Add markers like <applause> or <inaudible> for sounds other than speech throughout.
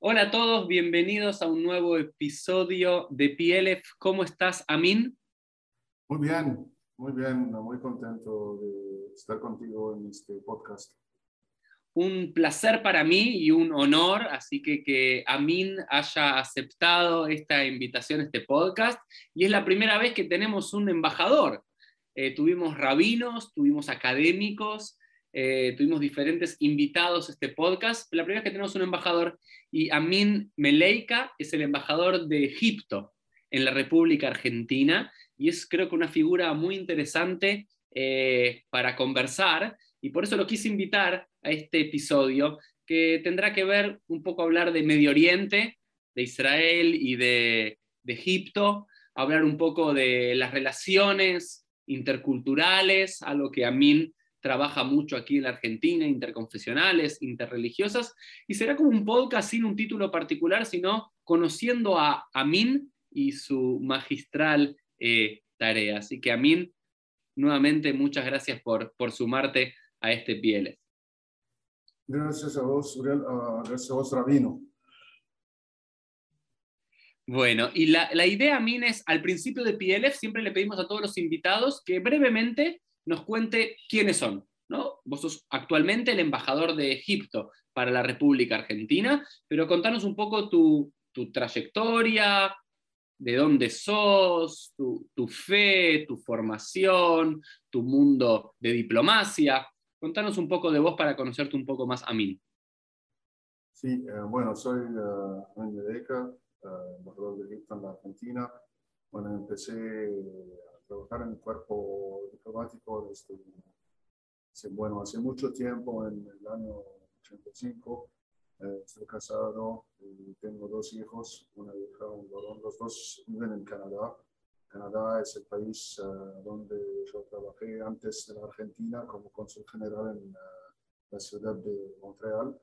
Hola a todos, bienvenidos a un nuevo episodio de PLF. ¿Cómo estás, Amin? Muy bien, muy bien, muy contento de estar contigo en este podcast. Un placer para mí y un honor, así que que Amin haya aceptado esta invitación este podcast. Y es la primera vez que tenemos un embajador. Eh, tuvimos rabinos, tuvimos académicos, eh, tuvimos diferentes invitados a este podcast. La primera vez que tenemos un embajador y Amin Meleika es el embajador de Egipto en la República Argentina y es creo que una figura muy interesante eh, para conversar y por eso lo quise invitar a este episodio que tendrá que ver un poco hablar de Medio Oriente, de Israel y de, de Egipto, hablar un poco de las relaciones interculturales, algo que Amin trabaja mucho aquí en la Argentina, interconfesionales, interreligiosas, y será como un podcast sin un título particular, sino conociendo a Amin y su magistral eh, tarea. Así que Amin, nuevamente muchas gracias por, por sumarte a este Pieles. Gracias a vos, Uriel, uh, gracias a vos, Rabino. Bueno, y la, la idea, Amin, es al principio de PLF siempre le pedimos a todos los invitados que brevemente nos cuente quiénes son. ¿no? Vos sos actualmente el embajador de Egipto para la República Argentina, pero contanos un poco tu, trayectoria, de dónde sos, tu, fe, tu formación, tu mundo de diplomacia. Contanos un poco de vos para conocerte un poco más a mí. Sí, eh, bueno, soy uh, embajador de Egipto en la Argentina. Bueno, empecé trabajar en el cuerpo diplomático desde, bueno, hace mucho tiempo, en el año 85. Eh, estoy casado y tengo dos hijos, una hija, un varón. Los dos viven en Canadá. Canadá es el país eh, donde yo trabajé antes la Argentina como cónsul general en uh, la ciudad de Montreal.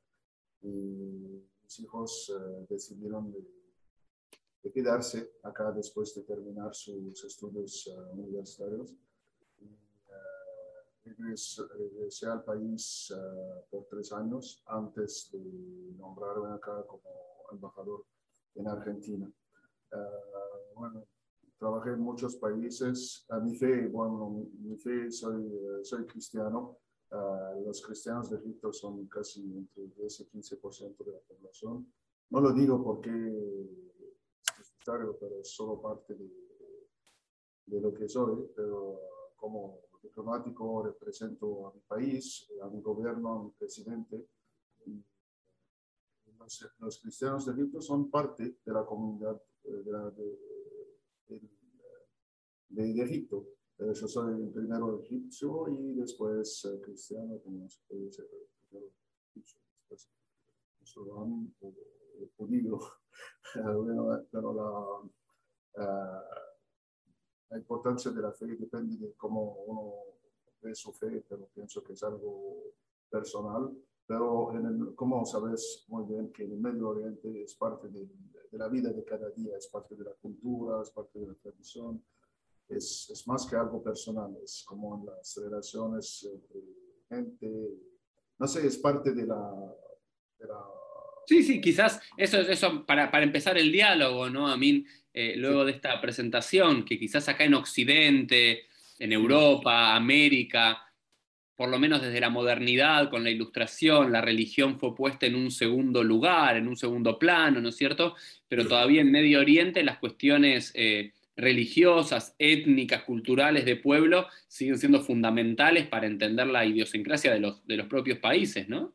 Y mis hijos uh, decidieron de de quedarse acá después de terminar sus estudios uh, universitarios. Y, uh, regresé, al país uh, por tres años antes de nombrarme acá como embajador en Argentina. bueno, trabajé en muchos países. A mi fe, bueno, mi fe, soy, soy cristiano. los cristianos de Egipto son casi entre 10 y 15% de la población. No lo digo porque pero es solo parte de, lo que soy, pero como diplomático represento a mi país, a mi gobierno, a mi presidente. Los, cristianos de Egipto son parte de la comunidad eh, de, de, de, Egipto. Yo soy el primero egipcio y después eh, cristiano, como se puede decir, primero egipcio, después. Pero la, eh, la importancia de la fe depende de cómo uno ve su fe, pero pienso que es algo personal. Pero en el, como sabes muy bien que el Medio Oriente es parte de, de, la vida de cada día, es parte de la cultura, es parte de la tradición, es, es más que algo personal, es como en las relaciones entre gente, no sé, es parte de la, de la Sí, sí, quizás eso es eso para, para, empezar el diálogo, ¿no? A mí, eh, luego de esta presentación, que quizás acá en Occidente, en Europa, América, por lo menos desde la modernidad, con la ilustración, la religión fue puesta en un segundo lugar, en un segundo plano, ¿no es cierto? Pero todavía en Medio Oriente las cuestiones eh, religiosas, étnicas, culturales de pueblo siguen siendo fundamentales para entender la idiosincrasia de los, de los propios países, ¿no?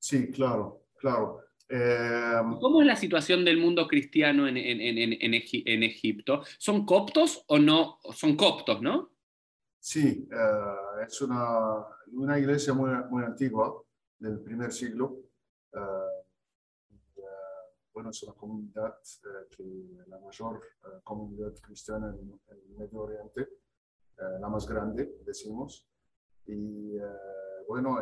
Sí, claro. Claro. Eh, ¿Cómo es la situación del mundo cristiano en, en, en, en, Egipto? ¿Son coptos o no? Son coptos, ¿no? Sí, uh, es una, una, iglesia muy, muy antigua, del primer siglo. Uh, bueno, es una comunidad que la mayor comunidad cristiana en, el Medio Oriente, la más grande, decimos. Y bueno,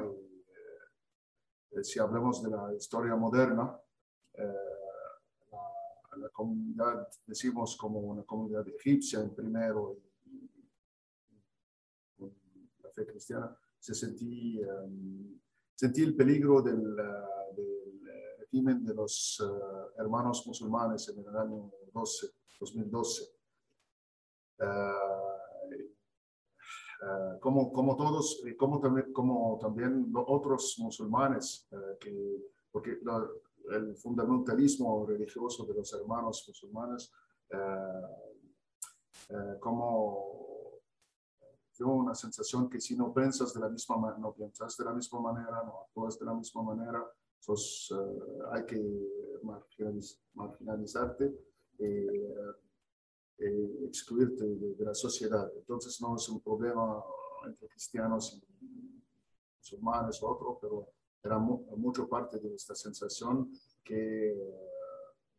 eh, si hablamos de la historia moderna, eh, la, comunidad, decimos como una comunidad egipcia en primero y, la fe cristiana, se sentí, um, sentí el peligro del, del régimen de los hermanos musulmanes en el año 12, 2012. Como, como todos, como también, como también otros musulmanes, que, porque el fundamentalismo religioso de los hermanos musulmanes, como tengo una sensación que si no piensas de la misma no piensas de la misma manera, no actúas de la misma manera, sos, eh, hay que marginalizarte, eh, eh, excluirte de, la sociedad. Entonces no es un problema entre cristianos y musulmanes o otro, pero era mucho parte de esta sensación que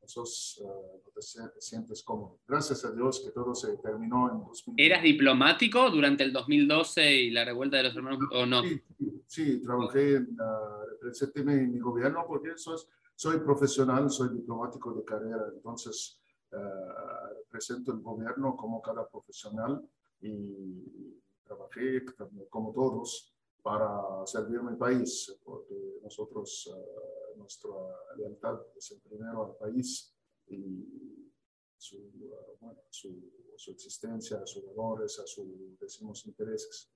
sos, uh, te sientes cómodo. Gracias a Dios que todo se terminó en 2012. ¿Eras diplomático durante el 2012 y la revuelta de los hermanos o no? Sí, sí trabajé en, uh, en mi gobierno porque soy, soy profesional, soy diplomático de carrera, entonces uh, represento el gobierno como cada profesional y trabajé como todos para servir mi país, porque nosotros uh, nuestra lealtad es el primero al país y su, bueno, su, su existencia, sus valores, a sus, decimos, intereses.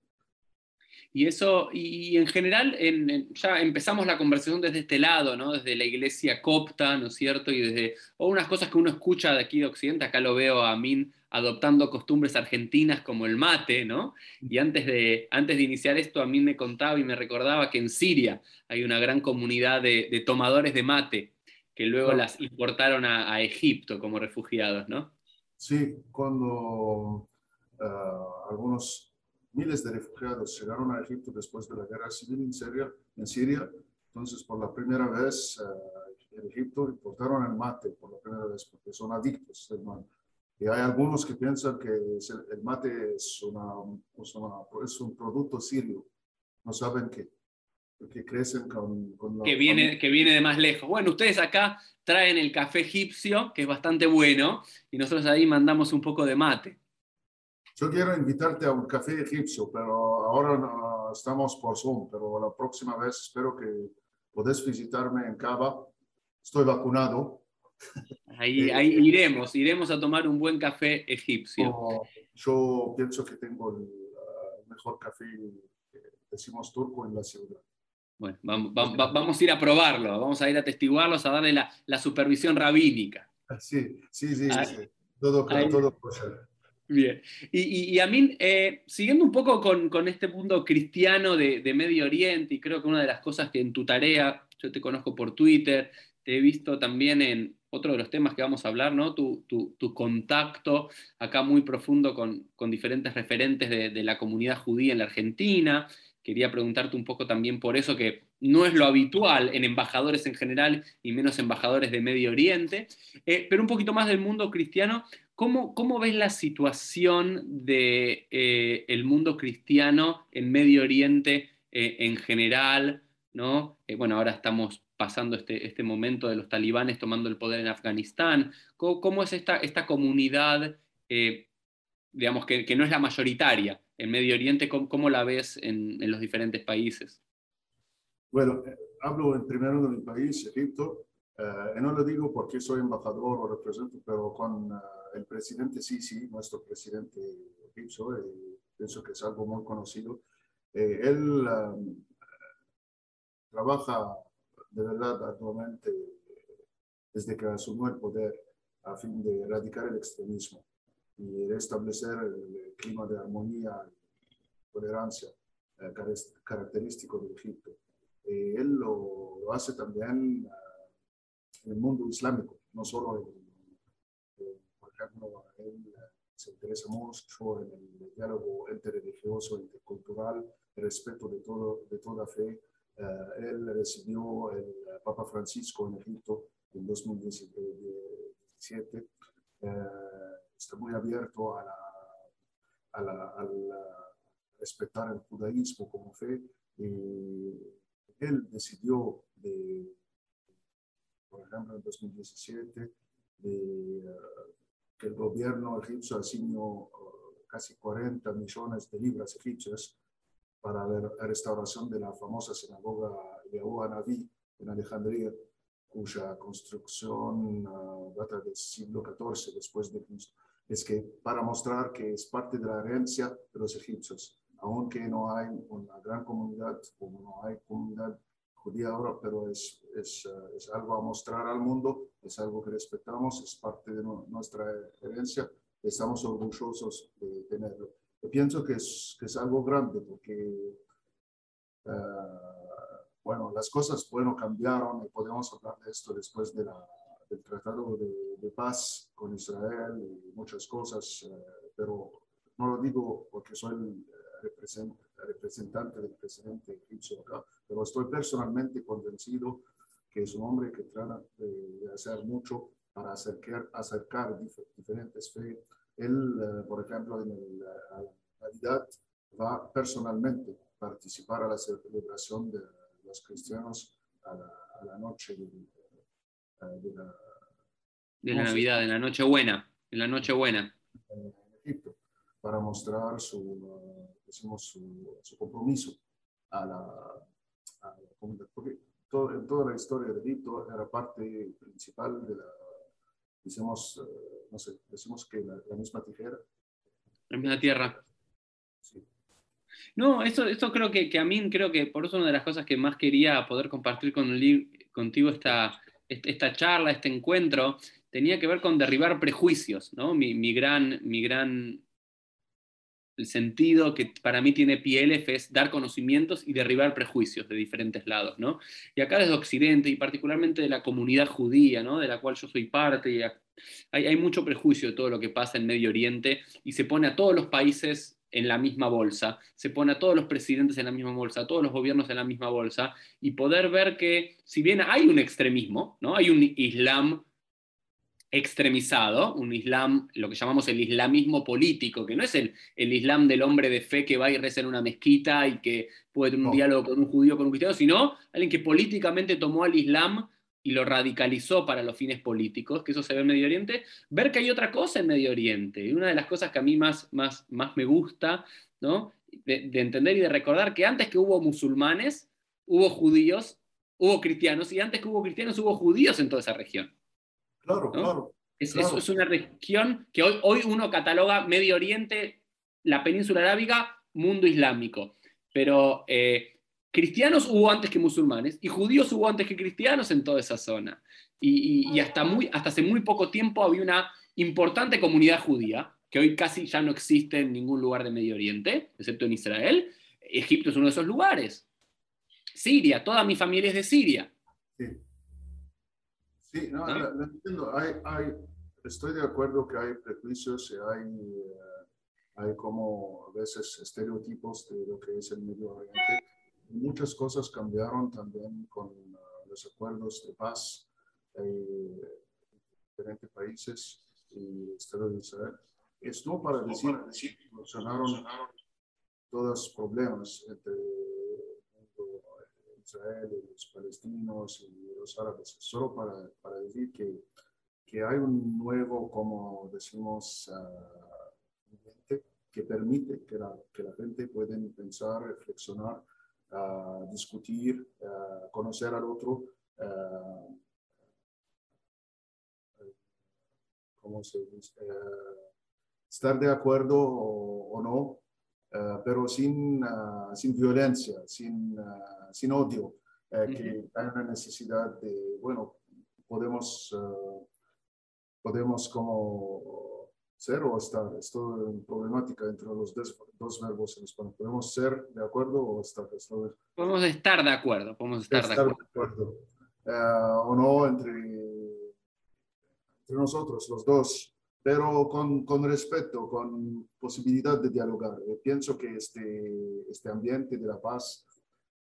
Y eso, y en general, en, ya empezamos la conversación desde este lado, ¿no? Desde la iglesia copta, ¿no es cierto? Y desde o unas cosas que uno escucha de aquí de Occidente, acá lo veo a Min adoptando costumbres argentinas como el mate, ¿no? Y antes de, antes de iniciar esto, a mí me contaba y me recordaba que en Siria hay una gran comunidad de, tomadores de mate que luego las importaron a, Egipto como refugiados, ¿no? Sí, cuando ah, algunos miles de refugiados llegaron a Egipto después de la guerra civil en Siria, en Siria entonces por la primera vez uh, en Egipto importaron el mate por la primera vez porque son adictos del mate y hay algunos que piensan que el mate es, una, es un producto sirio. No saben que, que crecen con, con que, viene, que viene de más lejos. Bueno, ustedes acá traen el café egipcio, que es bastante bueno, y nosotros ahí mandamos un poco de mate. Yo quiero invitarte a un café egipcio, pero ahora no, estamos por Zoom, pero la próxima vez espero que podés visitarme en Cava. Estoy vacunado, Ahí, ahí, iremos, iremos a tomar un buen café egipcio. yo pienso que tengo el, mejor café, decimos turco, en la ciudad. Bueno, vamos, vamos, a ir a probarlo, vamos a ir a testiguarlos, a darle la, la supervisión rabínica. Sí, sí, sí, sí. Todo, todo Bien. Y, y, a mí, eh, siguiendo un poco con, este mundo cristiano de, de Medio Oriente, y creo que una de las cosas que en tu tarea, yo te conozco por Twitter, te he visto también en, otro de los temas que vamos a hablar, ¿no? Tu, contacto acá muy profundo con, diferentes referentes de, la comunidad judía en la Argentina. Quería preguntarte un poco también por eso, que no es lo habitual en embajadores en general y menos embajadores de Medio Oriente, eh, pero un poquito más del mundo cristiano. ¿Cómo, cómo ves la situación del de, eh, mundo cristiano en Medio Oriente eh, en general? ¿no? bueno, ahora estamos pasando este, este momento de los talibanes tomando el poder en Afganistán? ¿Cómo, es esta, esta comunidad, eh, digamos, que, que, no es la mayoritaria en Medio Oriente? ¿Cómo, la ves en, en, los diferentes países? Bueno, eh, hablo en primero de mi país, Egipto, eh, no lo digo porque soy embajador o represento, pero con el presidente Sisi, nuestro presidente egipcio, pienso que es algo muy conocido, él trabaja de verdad actualmente desde que asumió el poder a fin de erradicar el extremismo y restablecer el clima de armonía y tolerancia eh, característico de Egipto. Eh, él lo, hace también eh, en el mundo islámico, no solo en, ejemplo, él se interesa mucho en el diálogo interreligioso, intercultural, el respeto de, todo, de toda fe, eh, él recibió el Papa Francisco en Egipto en 2017. Eh, está muy abierto a, a, respetar el judaísmo como fe. Y él decidió, de, por ejemplo, en 2017, de, que el gobierno egipcio asignó casi 40 millones de libras egipcias para la restauración de la famosa sinagoga Yahuwah Naví en Alejandría. cuya construcción uh, data del siglo XIV después de Cristo. Es que para mostrar que es parte de la herencia de los egipcios, aunque no hay una gran comunidad o no hay comunidad judía ahora, pero es, es, uh, es, algo a mostrar al mundo, es algo que respetamos, es parte de no, nuestra herencia, estamos orgullosos de tenerlo. Yo pienso que es, que es algo grande porque uh, bueno, las cosas, bueno, cambiaron y podemos hablar de esto después de la, del tratado de, de, paz con Israel y muchas cosas, uh, pero no lo digo porque soy el representante del presidente egipcio acá, pero estoy personalmente convencido que es un hombre que trata de, hacer mucho para acercar, acercar dif diferentes fe. Él, uh, por ejemplo, en el, la Navidad va personalmente a participar a la celebración de los cristianos a la, a la noche de, de, la, de la Navidad, de la Nochebuena, en la Nochebuena. En Egipto, para mostrar su, decimos, su, su, compromiso a la, a la comunidad. Porque todo, en toda la historia de Egipto era parte principal de la, decimos, uh, no sé, decimos que la, la misma tijera. La misma tierra. Sí. No, esto, esto creo que, que, a mí creo que por eso una de las cosas que más quería poder compartir con, contigo esta, esta charla, este encuentro, tenía que ver con derribar prejuicios, ¿no? Mi, mi gran, mi gran el sentido que para mí tiene PLF es dar conocimientos y derribar prejuicios de diferentes lados, ¿no? Y acá desde Occidente, y particularmente de la comunidad judía, ¿no? De la cual yo soy parte, y hay, mucho prejuicio de todo lo que pasa en Medio Oriente, y se pone a todos los países en la misma bolsa, se pone a todos los presidentes en la misma bolsa, a todos los gobiernos en la misma bolsa, y poder ver que si bien hay un extremismo, ¿no? hay un Islam extremizado, un Islam, lo que llamamos el islamismo político, que no es el, el Islam del hombre de fe que va y reza en una mezquita y que puede tener un diálogo con un judío, con un cristiano, sino alguien que políticamente tomó al Islam y lo radicalizó para los fines políticos, que eso se ve en Medio Oriente, ver que hay otra cosa en Medio Oriente. Y una de las cosas que a mí más, más, más me gusta, ¿no? De, de, entender y de recordar que antes que hubo musulmanes, hubo judíos, hubo cristianos, y antes que hubo cristianos, hubo judíos en toda esa región. Claro, ¿no? claro. Es, claro. Eso es una región que hoy, hoy uno cataloga Medio Oriente, la península arábiga, mundo islámico. Pero eh, cristianos hubo antes que musulmanes y judíos hubo antes que cristianos en toda esa zona. Y, y, y, hasta, muy, hasta hace muy poco tiempo había una importante comunidad judía, que hoy casi ya no existe en ningún lugar de Medio Oriente, excepto en Israel. Egipto es uno de esos lugares. Siria, toda mi familia es de Siria. Sí, sí no, ¿No? Entiendo. Hay, hay, estoy de acuerdo que hay prejuicios y hay, uh, hay como a veces estereotipos de lo que es el Medio Oriente muchas cosas cambiaron también con uh, los acuerdos de paz en diferentes países y Estado de Israel. Esto para decir que solucionaron todos los problemas entre Israel los palestinos y los árabes, solo para, para decir que, que, hay un nuevo, como decimos, uh, que permite que la, que la gente pueda pensar, reflexionar uh, discutir, uh, conocer al otro, ¿cómo estar de acuerdo o, o no, pero sin, sin violencia, sin, sin odio, uh -huh. que hay una necesidad de, bueno, podemos, podemos como ser o estar. Esto es problemática entre los dos, dos, verbos en español. ¿Podemos ser de acuerdo o estar? Esto podemos estar de acuerdo. Podemos estar, estar de acuerdo. De acuerdo. Uh, o no entre, entre nosotros, los dos, pero con, con respeto, con posibilidad de dialogar. Yo pienso que este, este ambiente de la paz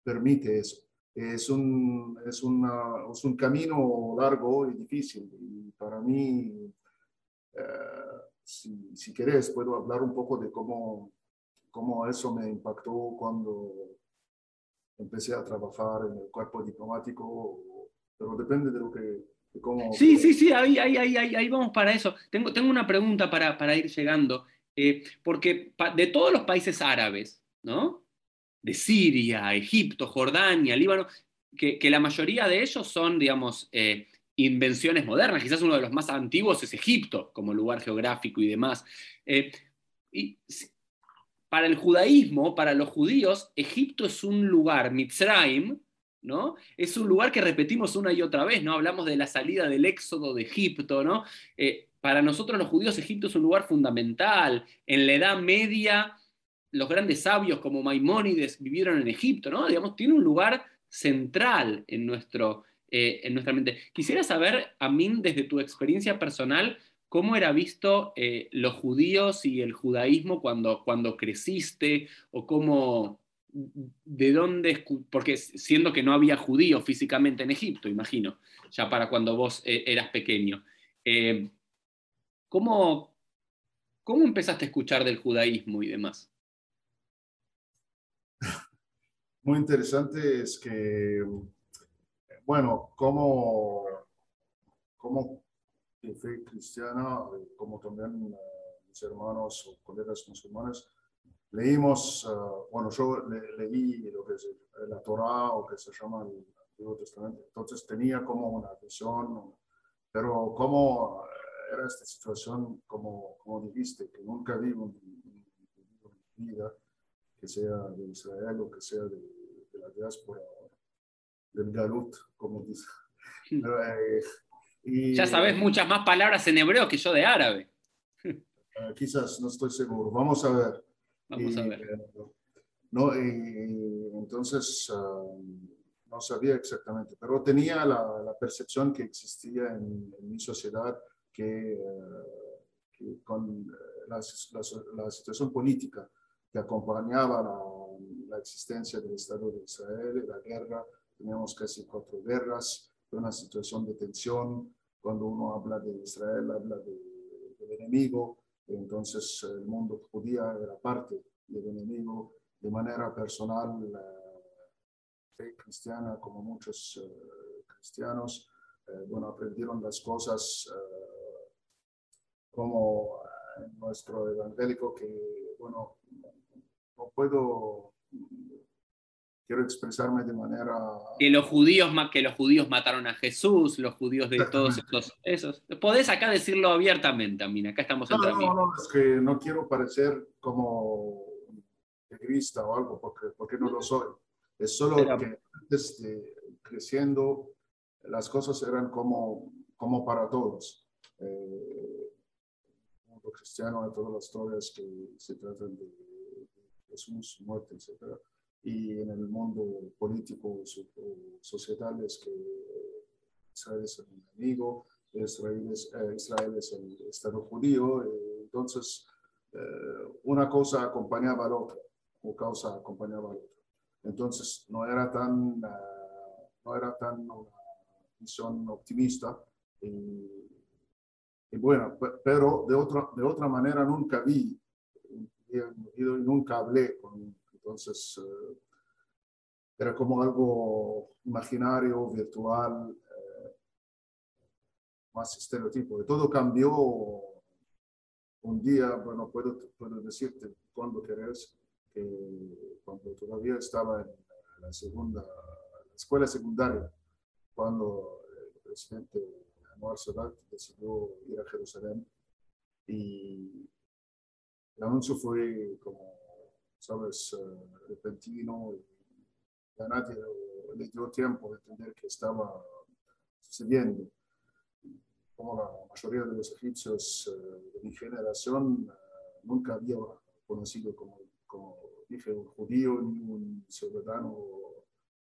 permite eso. Es un, es, una, es un camino largo y difícil. Y para mí, uh, si, si querés, puedo hablar un poco de cómo, cómo eso me impactó cuando empecé a trabajar en el cuerpo diplomático, pero depende de lo que... De cómo, sí, sí, sí, ahí, ahí, ahí, ahí, vamos para eso. Tengo, tengo una pregunta para, para ir llegando, eh, porque de todos los países árabes, ¿no? De Siria, Egipto, Jordania, Líbano, que, la mayoría de ellos son, digamos, eh, invenciones modernas. Quizás uno de los más antiguos es Egipto, como lugar geográfico y demás. Eh, y para el judaísmo, para los judíos, Egipto es un lugar, Mitzrayim, ¿no? Es un lugar que repetimos una y otra vez, ¿no? Hablamos de la salida del éxodo de Egipto, ¿no? Eh, para nosotros los judíos Egipto es un lugar fundamental. En la Edad Media, los grandes sabios como Maimónides vivieron en Egipto, ¿no? Digamos, tiene un lugar central en, nuestro, eh, en nuestra mente. Quisiera saber, Amin, desde tu experiencia personal, cómo era visto eh, los judíos y el judaísmo cuando, cuando creciste, o cómo, de dónde, porque siendo que no había judíos físicamente en Egipto, imagino, ya para cuando vos eh, eras pequeño. ¿cómo, ¿Cómo empezaste a escuchar del judaísmo y demás? Muy interesante es que bueno, como, como fe cristiana, como también eh, mis hermanos o colegas musulmanes, leímos, eh, bueno, yo leí lo que es la Torah o que se llama el Antiguo Testamento, entonces tenía como una visión, pero como eh, era esta situación, como, como dijiste, que nunca vi en mi vida, que sea de Israel o que sea de, de la diáspora del galut, como dice. Hmm. Eh, ya sabes muchas más palabras en hebreo que yo de árabe. Ah, quizás, no estoy seguro. Vamos a ver. Vamos a ver. Eh, no, entonces, ah, no sabía exactamente, pero tenía la, percepción que existía en, mi sociedad que, eh, con la, la, situación política que acompañaba la, la existencia del Estado de Israel, la guerra, teníamos casi cuatro guerras, una situación de tensión. Cuando uno habla de Israel, habla del enemigo, entonces el mundo judía era parte del enemigo. De manera personal, la fe cristiana, como muchos eh, cristianos, eh, bueno, aprendieron las cosas eh, como nuestro evangélico, que, bueno, no puedo quiero expresarme de manera... Que los judíos, que los judíos mataron a Jesús, los judíos de todos estos... Esos. Podés acá decirlo abiertamente, Amina, acá estamos entre no, no, no, es que no quiero parecer como integrista o algo, porque, porque no lo soy. Es solo que antes creciendo, las cosas eran como, como para todos. Eh, cristiano, de todas las historias que se tratan de, Jesús, muerte, etc y en el mundo político societal es que Israel es el enemigo, Israel es, eh, Israel es el Estado judío, eh, entonces eh, una cosa acompañaba a la otra, o causa acompañaba a la otra. Entonces no era tan, no era tan una visión optimista. Y, y, bueno, pero de otra, de otra manera nunca vi y, y nunca hablé con entonces, eh, era como algo imaginario, virtual, eh, más estereotipo. Y todo cambió un día, bueno, puedo, puedo decirte cuando querés, que cuando todavía estaba en la segunda, la escuela secundaria, cuando el presidente Anwar Sadat decidió ir a Jerusalén y el anuncio fue como sabes, eh, repentino y a nadie le dio tiempo de entender que estaba sucediendo. Como la mayoría de los egipcios eh, de mi generación, eh, nunca había conocido como, como dije, un judío ni un ciudadano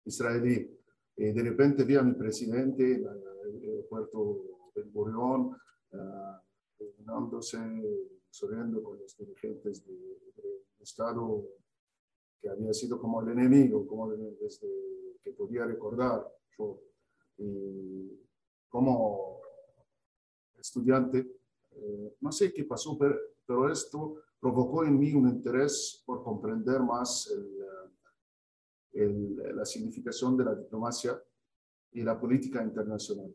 israelí. Y de repente vi a mi presidente en el aeropuerto del Boreón, uh, sonriendo con los dirigentes del Estado que había sido como el enemigo, como desde que podía recordar yo. Y como estudiante, eh, no sé qué pasó, pero, pero, esto provocó en mí un interés por comprender más el, la significación de la diplomacia y la política internacional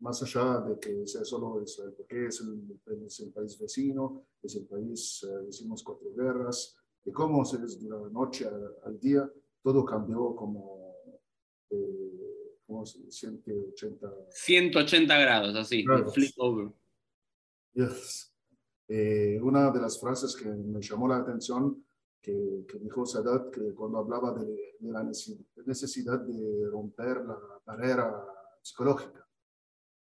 más allá de que sea solo Israel, porque es el, es el país vecino, es el país, eh, decimos, cuatro guerras, y cómo se es de la noche al, día, todo cambió como eh, ¿cómo se dice? 180, 180 grados, así, Grados. flip over. Yes. Eh, una de las frases que me llamó la atención que, que dijo Sadat, que cuando hablaba de, de la necesi- necesidad de romper la barrera psicológica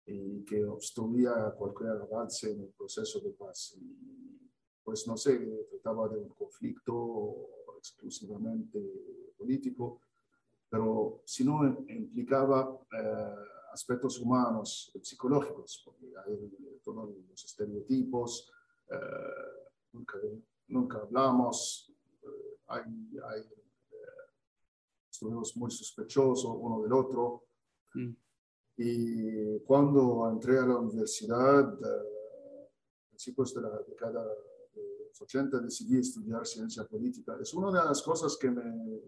y que obstruía cualquier avance en el proceso de paz. Y, pues no sé, trataba de un conflicto exclusivamente político, pero si no implicaba eh, aspectos humanos, psicológicos, porque hay todos los estereotipos, eh, nunca, nunca hablamos, hay, hay eh, estuvimos muy sospechosos uno del otro. Mm. Y cuando entré a la universidad, eh, a principios de la década de los 80, decidí estudiar ciencia política. Es una de las cosas que me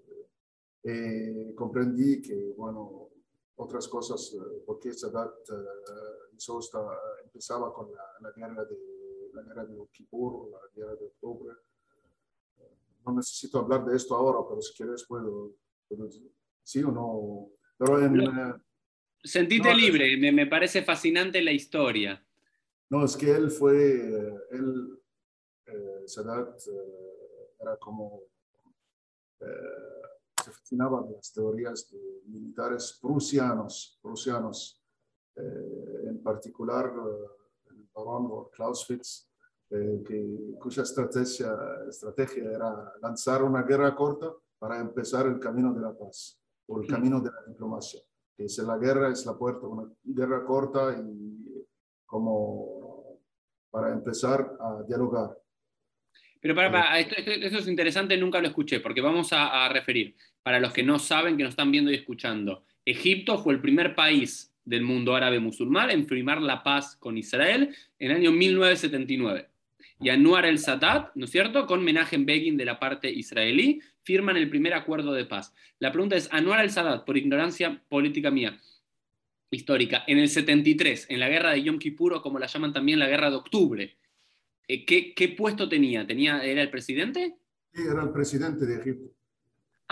eh, comprendí que, bueno, otras cosas, eh, porque Sadat eh, hizo esta, empezaba con la, la guerra de la guerra de Yom Kippur, la guerra de octubre. No necesito hablar de esto ahora, pero si quieres puedo, puedo sí o no. Pero en, eh, Sentite No, libre, me, me parece fascinante la historia. No, es que él fue, él, eh, Sadat, eh, era como, eh, se fascinaba de las teorías de militares prusianos, prusianos, en particular el barón Clausewitz, eh, que, cuya estrategia, estrategia era lanzar una guerra corta para empezar el camino de la paz, o el Mm. camino de la diplomacia. Que si la guerra es la puerta, una guerra corta y como para empezar a dialogar. Pero para, para, esto, esto- esto es interesante, nunca lo escuché, porque vamos a, a referir, para los que no saben, que nos están viendo y escuchando, Egipto fue el primer país del mundo árabe musulmán en firmar la paz con Israel en el año 1979. Y Anwar el Sadat, ¿no es cierto?, con Menachem Begin de la parte israelí, firman el primer acuerdo de paz. La pregunta es, Anwar el Sadat, por ignorancia política mía, histórica, en el 73, en la guerra de Yom Kippur, o como la llaman también la guerra de octubre, eh, ¿qué, qué puesto tenía? tenía? ¿Era el presidente? Sí, era el presidente de Egipto.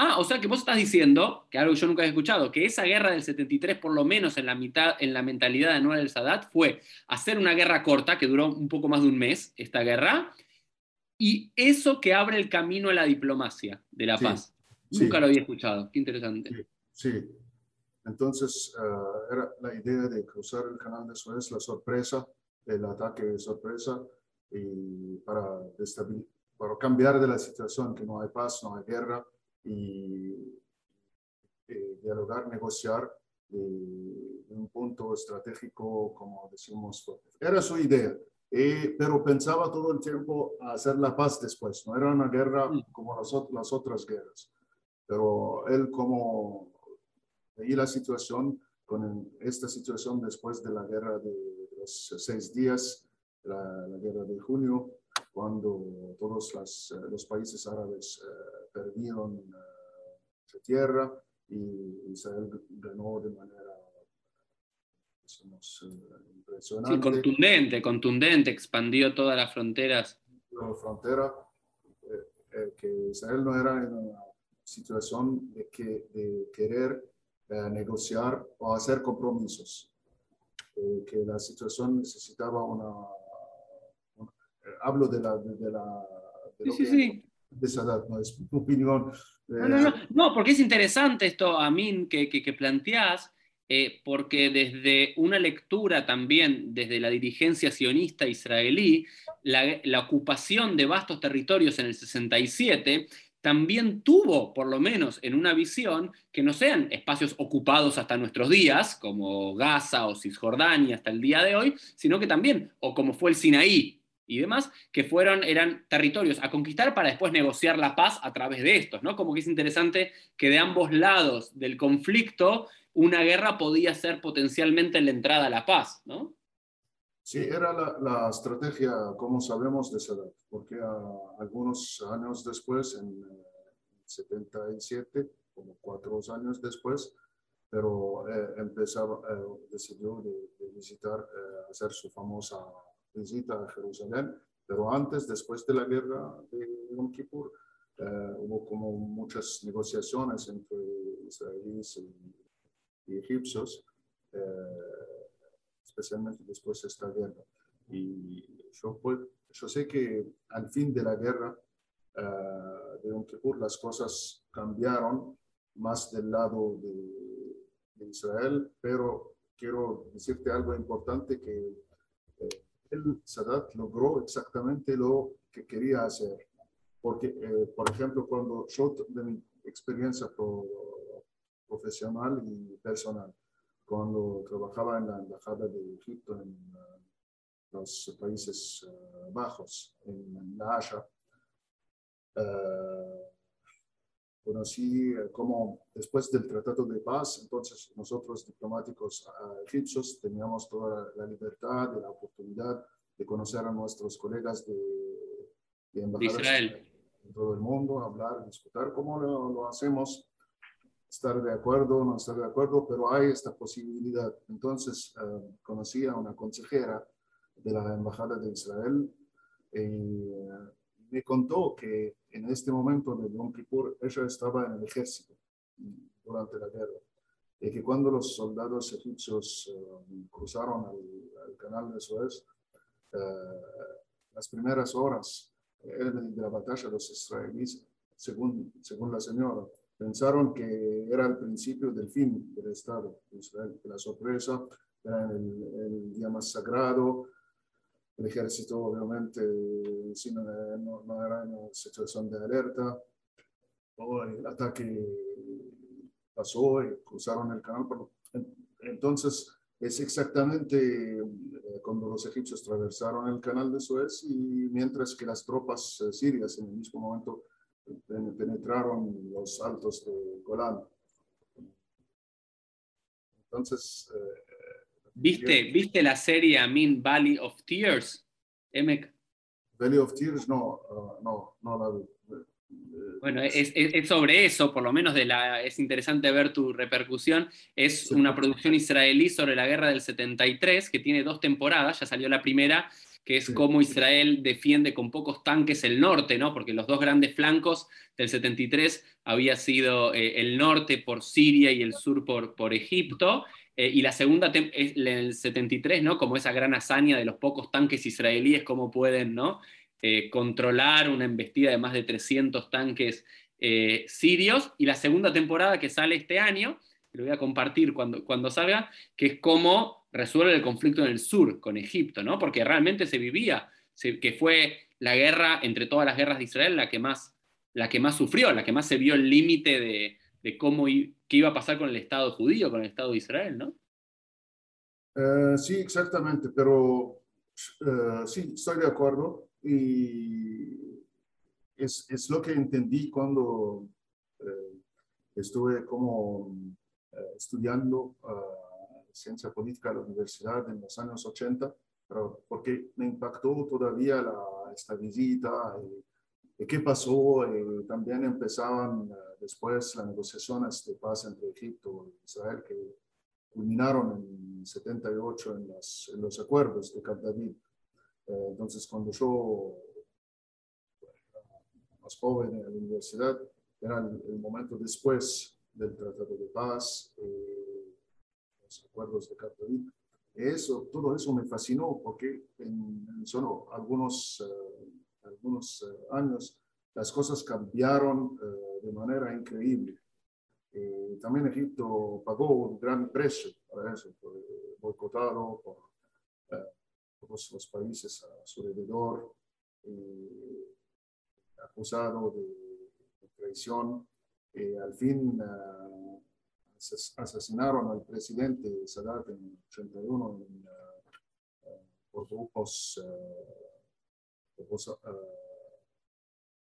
Ah, o sea que vos estás diciendo, que algo que yo nunca he escuchado, que esa guerra del 73, por lo menos en la mitad, en la mentalidad de Anwar el Sadat, fue hacer una guerra corta, que duró un poco más de un mes, esta guerra, y eso que abre el camino a la diplomacia de la paz. sí. Nunca lo había escuchado, qué interesante. Sí. Entonces, eh, era la idea de cruzar el canal de Suez, la sorpresa, el ataque de sorpresa, y para cambiar de la situación, que no hay paz, no hay guerra, y, eh, dialogar, negociar de un punto estratégico, como decimos, fuerte. Era su idea. Eh, pero pensaba todo el tiempo hacer la paz después, no era una guerra como las, las otras guerras. Pero él como veía la situación, con esta situación después de la guerra de, de los seis días, la, la guerra de junio, cuando todos las, eh, los países árabes eh, perdieron eh, su tierra y Israel ganó de manera eh, impresionante Sí, contundente, contundente, expandió todas las fronteras. la frontera, que Israel no era en una situación de, que, de querer eh, negociar o hacer compromisos, Eh, que la situación necesitaba una... hablo de la... De, de la de Sí, sí, sí. de no es mi opinión. No, eh, no, no, no, porque es interesante esto, Amin, que, que, que planteás, eh, porque desde una lectura también, desde la dirigencia sionista israelí, la, la ocupación de vastos territorios en el 67 también tuvo, por lo menos en una visión, que no sean espacios ocupados hasta nuestros días, como Gaza o Cisjordania hasta el día de hoy, sino que también, o como fue el Sinaí y demás, que fueron, eran territorios a conquistar para después negociar la paz a través de estos, ¿no? Como que es interesante que de ambos lados del conflicto una guerra podía ser potencialmente la entrada a la paz, ¿no? Sí, era la, la estrategia, como sabemos, de Sadat, porque algunos años después, en eh, 77, como cuatro años después, pero eh, empezaba, eh, decidió de, de visitar, eh, hacer su famosa visita a Jerusalén, pero antes, después de la guerra de Yom Kippur, eh, hubo como muchas negociaciones entre israelíes y egipcios, especialmente después de esta guerra. Y yo, yo sé que al fin de la guerra de Yom Kippur las cosas cambiaron más del lado de Israel, pero quiero decirte algo importante que el Sadat logró exactamente lo que quería hacer. Porque, eh, por ejemplo, cuando yo, de mi experiencia profesional y personal, cuando trabajaba en la Embajada de Egipto en uh, los Países uh, Bajos, en, La Haya, conocí cómo después del Tratado de Paz, entonces nosotros diplomáticos egipcios teníamos toda la libertad y la oportunidad de conocer a nuestros colegas de, de Israel. en todo el mundo, hablar, discutir cómo lo, hacemos, estar de acuerdo, no estar de acuerdo, pero hay esta posibilidad. Entonces eh, conocí a una consejera de la Embajada de Israel y eh, me contó que en este momento de Yom Kippur ella estaba en el ejército durante la guerra y que cuando los soldados egipcios eh, cruzaron al, canal de Suez, las primeras horas de la batalla, los israelíes, según, según la señora, pensaron que era el principio del fin del Estado de Israel, que la sorpresa era el, el día más sagrado, el ejército obviamente no, no, era en situación de alerta, todo el ataque pasó y cruzaron el canal. Entonces, es exactamente eh, cuando los egipcios atravesaron el canal de Suez y mientras que las tropas eh, sirias en el mismo momento penetraron los altos de Golán. Entonces... Eh, ¿Viste, ¿Viste la serie Amin Valley of Tears, Emek? Valley of Tears, no, uh, no, no la vi. Bueno, es, es, sobre eso, por lo menos de la, es interesante ver tu repercusión. Es una producción israelí sobre la guerra del 73, que tiene dos temporadas, ya salió la primera, que es cómo Israel defiende con pocos tanques el norte, ¿no? porque los dos grandes flancos del 73 había sido eh, el norte por Siria y el sur por, por Egipto, eh, y la segunda es el 73, ¿no? como esa gran hazaña de los pocos tanques israelíes, cómo pueden ¿no? Eh, controlar una embestida de más de 300 tanques eh, sirios. Y la segunda temporada que sale este año, lo voy a compartir cuando, cuando salga, que es cómo resuelve el conflicto en el sur con Egipto, ¿no? porque realmente se vivía, que fue la guerra, entre todas las guerras de Israel, la que más, la que más sufrió, la que más se vio el límite de, de cómo qué iba a pasar con el Estado judío, con el Estado de Israel, ¿no? Eh, sí, exactamente, pero sí, estoy de acuerdo y es, es lo que entendí cuando eh, estuve como estudiando uh, ciencia política en la universidad en los años 80, pero porque me impactó todavía la, esta visita y, qué pasó. Y también empezaban después las negociaciones de paz entre Egipto e Israel que culminaron en 78 en, las, en los acuerdos de Camp David. Eh, entonces, cuando yo más joven en la universidad, era el, momento después del Tratado de Paz, eh, los acuerdos de Katowice. Eso, todo eso me fascinó porque en, solo algunos, eh, algunos años las cosas cambiaron de manera increíble. también Egipto pagó un gran precio para eso, por, boicotado por todos los países a su alrededor, eh, acusado de, traición. Eh, al fin asesinaron al presidente Sadat en 81 en, por grupos,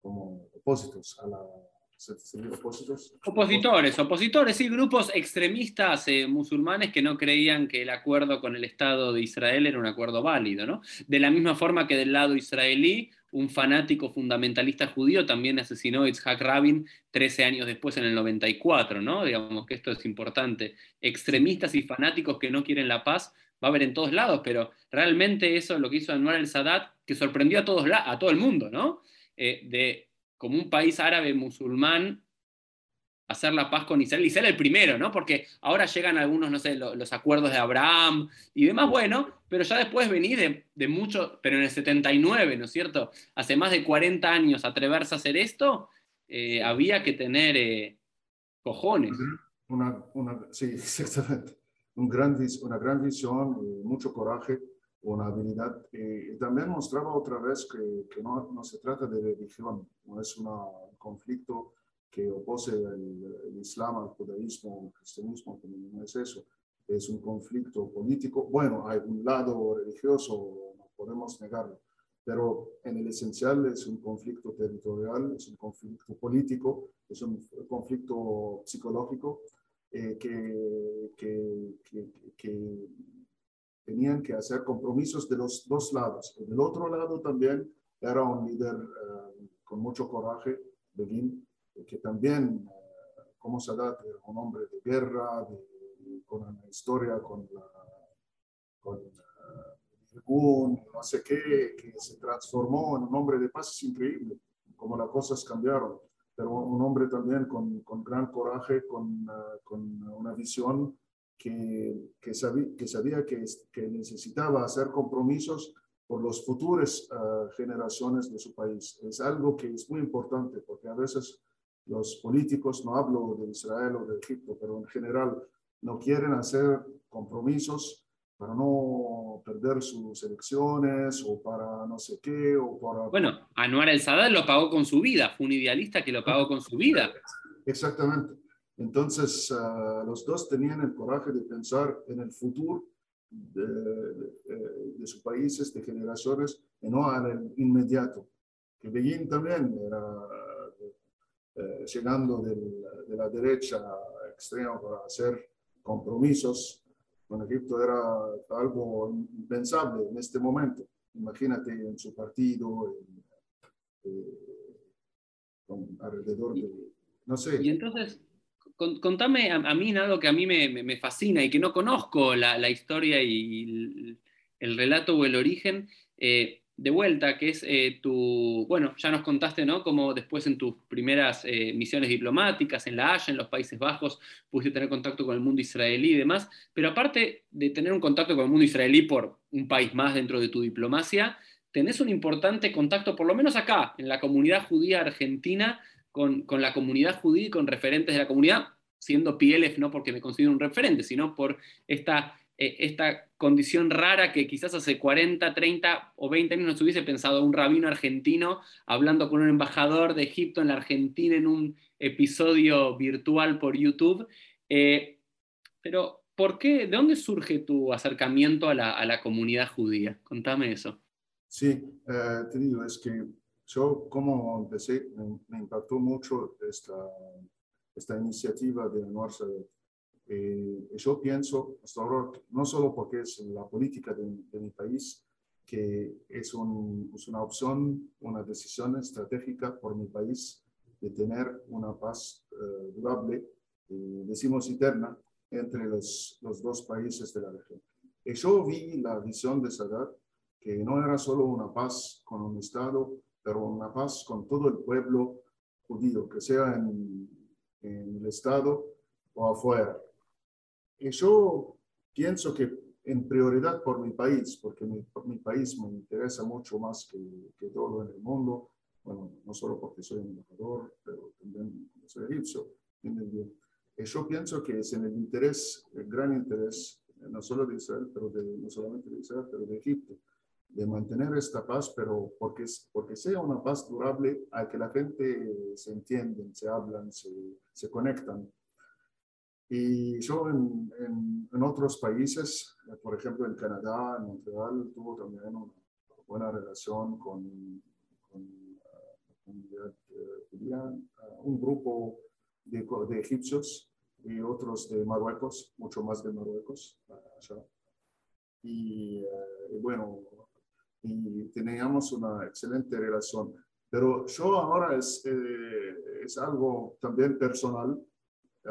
como opuestos a la Opositores, opositores, sí, grupos extremistas eh, musulmanes que no creían que el acuerdo con el Estado de Israel era un acuerdo válido, ¿no? De la misma forma que del lado israelí, un fanático fundamentalista judío también asesinó a Itzhak Rabin 13 años después, en el 94, ¿no? Digamos que esto es importante. Extremistas y fanáticos que no quieren la paz va a haber en todos lados, pero realmente eso es lo que hizo Anwar el Sadat, que sorprendió a, todos, a todo el mundo, ¿no? Eh, de como un país árabe musulmán hacer la paz con Israel y ser el primero, ¿no? Porque ahora llegan algunos, no sé, los, acuerdos de Abraham y demás, bueno, pero ya después venís de, de, mucho, pero en el 79, ¿no es cierto? Hace más de 40 años atreverse a hacer esto, eh, había que tener eh, cojones. Una, sí, <laughs> exactamente. Un gran, una gran visión, mucho coraje, una habilidad. Y también mostraba otra vez que, que no, no, se trata de religión, no es una, un conflicto que opose el, Islam al judaísmo, al cristianismo, no es eso. Es un conflicto político. Bueno, hay un lado religioso, no podemos negarlo, pero en el esencial es un conflicto territorial, es un conflicto político, es un conflicto psicológico eh, que, que, que, tenían que hacer compromisos de los dos lados. Del otro lado también era un líder eh, con mucho coraje, Begin, que también, eh, como Sadat era un hombre de guerra, con una historia con, la, con uh, no sé qué, que se transformó en un hombre de paz, es increíble como las cosas cambiaron, pero un hombre también con, con gran coraje, con, uh, con una visión que, que, sabía, que, sabía que, que necesitaba hacer compromisos por las futuras generaciones de su país. Es algo que es muy importante porque a veces los políticos, no hablo de Israel o de Egipto, pero en general no quieren hacer compromisos para no perder sus elecciones o para no sé qué o para... Bueno, Anuar el Sadat lo pagó con su vida, fue un idealista que lo pagó con su vida. Exactamente. Entonces, uh, los dos tenían el coraje de pensar en el futuro de, de, de sus países, de generaciones, y no en el inmediato. Que Beijing también era eh, llegando del, de la derecha extrema para hacer compromisos con Egipto era algo impensable en este momento. Imagínate en su partido, en, eh, alrededor de, no sé. Y entonces, contame a, mí algo que a mí me, fascina y que no conozco la, historia y el, el, relato o el origen. Eh, de vuelta, que es eh, tu, bueno, ya nos contaste, ¿no? Cómo después en tus primeras eh, misiones diplomáticas en La Haya, en los Países Bajos, pudiste tener contacto con el mundo israelí y demás, pero aparte de tener un contacto con el mundo israelí por un país más dentro de tu diplomacia, tenés un importante contacto, por lo menos acá, en la comunidad judía argentina, con, con la comunidad judía y con referentes de la comunidad, siendo PLF no porque me considero un referente, sino por esta eh, esta condición rara que quizás hace 40, 30 o 20 años no se hubiese pensado un rabino argentino hablando con un embajador de Egipto en la Argentina en un episodio virtual por YouTube. Eh, pero, ¿por qué? ¿De dónde surge tu acercamiento a la, a la comunidad judía? Contame eso. Sí, eh, te digo, es que yo como empecé, me, impactó mucho esta, esta iniciativa de Anwar Sadat eh, yo pienso, hasta ahora, no solo porque es la política de, de mi país, que es, un, es, una opción, una decisión estratégica por mi país de tener una paz uh, durable, eh, decimos eterna, entre los, los, dos países de la región. Y yo vi la visión de Sadat, que no era solo una paz con un Estado, pero una paz con todo el pueblo judío, que sea en, en el Estado o afuera. Yo pienso que en prioridad por mi país, porque mi, mi país me interesa mucho más que, que, todo en el mundo, bueno, no solo porque soy embajador, pero también soy egipcio. Y yo pienso que es en el interés, el gran interés, no solo de Israel, pero de, no solamente de Israel, pero de Egipto, de mantener esta paz, pero porque, porque sea una paz durable, a que la gente se entienden, se hablan, se, se conectan. Y yo en, en, otros países, eh, por ejemplo en Canadá, en Montreal, tuvo también una buena relación con, con la comunidad uh, un grupo de, de, egipcios y otros de Marruecos, mucho más de Marruecos. Uh, y, y, bueno, y teníamos una excelente relación. Pero yo ahora es, eh, es algo también personal eh,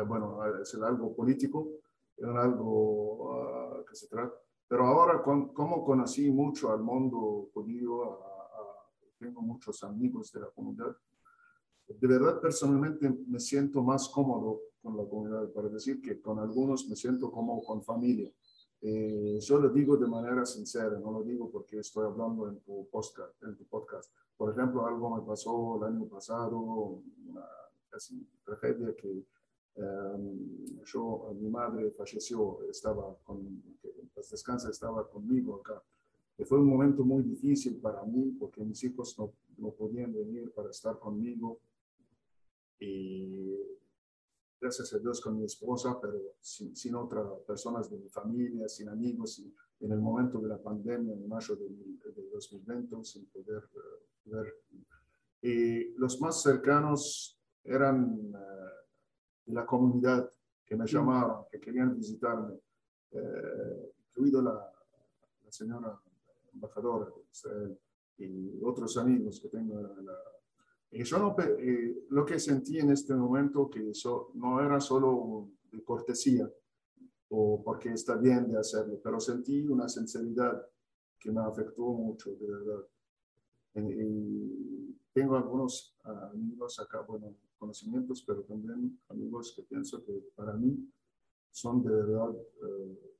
bueno, es algo político, es algo uh, que se trata. Pero ahora, con, como conocí mucho al mundo judío, tengo muchos amigos de la comunidad, de verdad personalmente me siento más cómodo con la comunidad, para decir que con algunos me siento como con familia. Eh, yo lo digo de manera sincera, no lo digo porque estoy hablando en tu, podcast, en tu podcast. Por ejemplo, algo me pasó el año pasado, una casi tragedia que em, yo, mi madre falleció, estaba con, pues descansa, estaba conmigo acá. Y fue un momento muy difícil para mí porque mis hijos no, no podían venir para estar conmigo. Y gracias a Dios con mi esposa, pero sin, sin otras personas de mi familia, sin amigos, en el momento de la pandemia, en mayo de, 2020, sin poder eh, ver. Y los más cercanos eran eh, de la comunidad que me llamaban, que querían visitarme, eh, incluido la, la, señora embajadora de Israel y otros amigos que tengo en la y yo no, eh, lo que sentí en este momento que eso no era solo de cortesía o porque está bien de hacerlo, pero sentí una sinceridad que me afectó mucho, de verdad. Y tengo algunos amigos acá, bueno, conocimientos, pero también amigos que pienso que para mí son de verdad eh,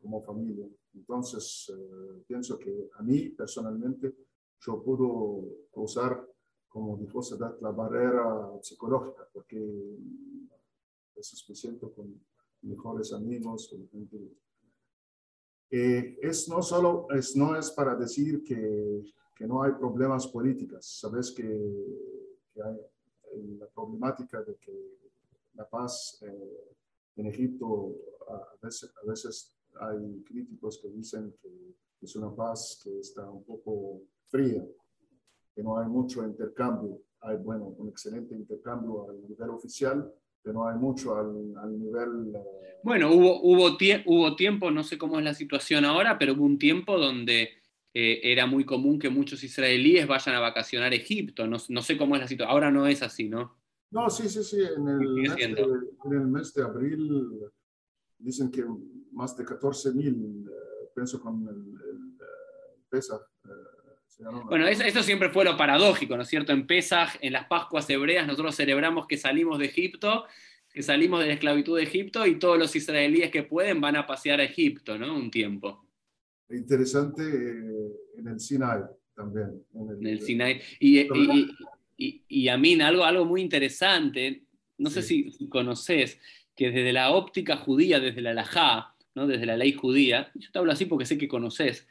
como familia. Entonces, eh, pienso que a mí personalmente yo puedo usar como dijo la barrera psicológica, porque eso me siento con mejores amigos, con gente. Eh, es no solo, es, no es para decir que, que no hay problemas políticos, sabes que, que hay la problemática de que la paz eh, en Egipto a veces, a veces hay críticos que dicen que es una paz que está un poco fría, que no hay mucho intercambio. Hay, bueno, un excelente intercambio al nivel oficial, pero no hay mucho al, al nivel... Eh, bueno, hubo, hubo, hubo tiempo, no sé cómo es la situación ahora, pero hubo un tiempo donde eh, era muy común que muchos israelíes vayan a vacacionar a Egipto. No, no, sé cómo es la situación. Ahora no es así, ¿no? No, sí, sí, sí. En el, mes de, en el mes de abril dicen que más de 14 mil, eh, pienso con el, el, Pesach, bueno, eso, siempre fue lo paradójico, ¿no es cierto? En Pesaj, en las Pascuas hebreas, nosotros celebramos que salimos de Egipto, que salimos de la esclavitud de Egipto y todos los israelíes que pueden van a pasear a Egipto, ¿no? Un tiempo. Interesante eh, en el Sinai también. En el, Sinai. Y, y, a mí algo, algo muy interesante, no sé si conoces, que desde la óptica judía, desde la Lajá, ¿no? desde la ley judía, yo te hablo así porque sé que conoces,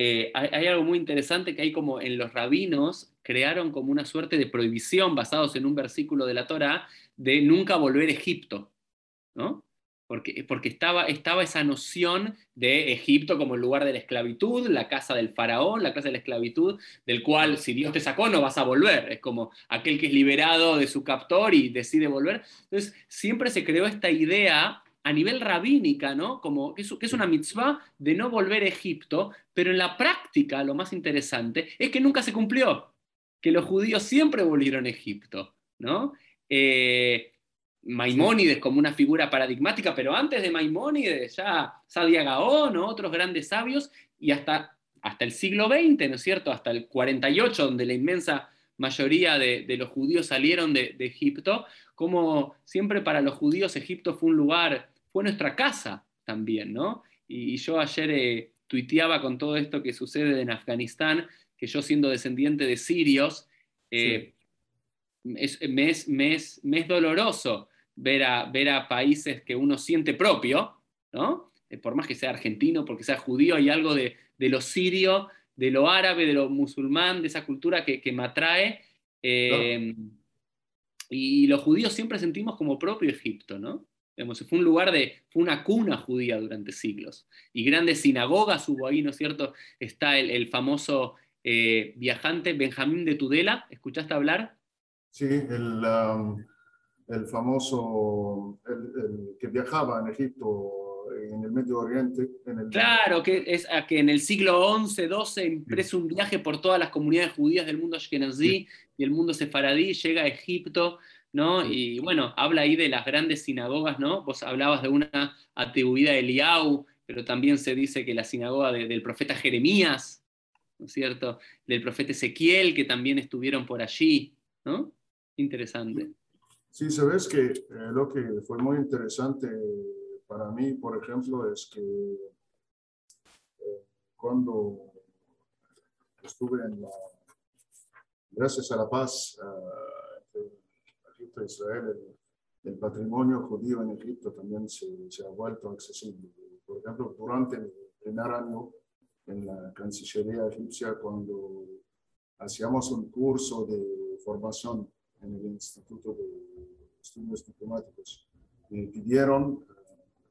eh, hay, algo muy interesante que hay como en los rabinos crearon como una suerte de prohibición basados en un versículo de la Torah de nunca volver a Egipto, ¿no? Porque, estaba esa noción de Egipto como el lugar de la esclavitud, la casa del faraón, la casa de la esclavitud, del cual si Dios te sacó no vas a volver. Es como aquel que es liberado de su captor y decide volver. Entonces, siempre se creó esta idea a nivel rabínica, ¿no? Como que es, una mitzvah de no volver a Egipto, pero en la práctica lo más interesante es que nunca se cumplió, que los judíos siempre volvieron a Egipto, ¿no? Eh, Maimónides como una figura paradigmática, pero antes de Maimónides ya Sadia Gaón, ¿no? otros grandes sabios, y hasta, hasta el siglo XX, ¿no es cierto? Hasta el 48, donde la inmensa mayoría de, los judíos salieron de, de, Egipto, como siempre para los judíos Egipto fue un lugar fue nuestra casa también, ¿no? Y, yo ayer eh, tuiteaba con todo esto que sucede en Afganistán, que yo siendo descendiente de sirios, eh, es, me, es, doloroso ver a, ver a países que uno siente propio, ¿no? Eh, por más que sea argentino, porque sea judío, hay algo de, lo sirio, de lo árabe, de lo musulmán, de esa cultura que, me atrae. Y los judíos siempre sentimos como propio Egipto, ¿no? fue un lugar de, fue una cuna judía durante siglos. Y grandes sinagogas hubo ahí, ¿no es cierto? Está el, famoso eh, viajante Benjamín de Tudela, ¿escuchaste hablar? Sí, el, um, el famoso, el, que viajaba en Egipto, en el Medio Oriente. En el... Claro, que es a que en el siglo XI, XII impreso un viaje por todas las comunidades judías del mundo ashkenazí y el mundo sefaradí, llega a Egipto ¿no? Y bueno, habla ahí de las grandes sinagogas, ¿no? Vos hablabas de una atribuida a Eliau, pero también se dice que la sinagoga del profeta Jeremías, ¿no es cierto? Del profeta Ezequiel, que también estuvieron por allí, ¿no? Interesante. Sí, sabes que eh, lo que fue muy interesante para mí, por ejemplo, es que eh, cuando estuve en la, gracias a la paz uh, entre Egipto e Israel, el, el, patrimonio judío en Egipto también se, se, ha vuelto accesible. Por ejemplo, durante el primer año en la Cancillería egipcia, cuando hacíamos un curso de formación en el Instituto de Estudios Diplomáticos, me pidieron,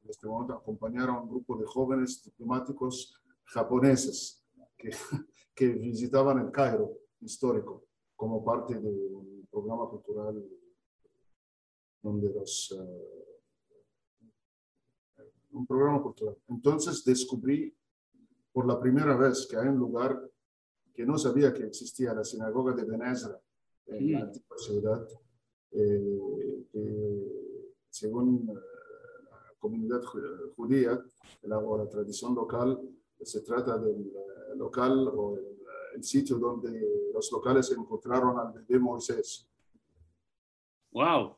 en este momento, acompañar a un grupo de jóvenes diplomáticos japoneses que, <laughs> que visitaban el Cairo histórico como parte de un programa cultural donde los... Uh, un programa cultural. Entonces descubrí por la primera vez que hay un lugar que no sabía que existía, la sinagoga de Benezra, en la antigua ciudad, eh, que según eh, la comunidad judía, la, o la tradición local, se trata del eh, local o el, el, sitio donde los locales encontraron al bebé Moisés. ¡Wow!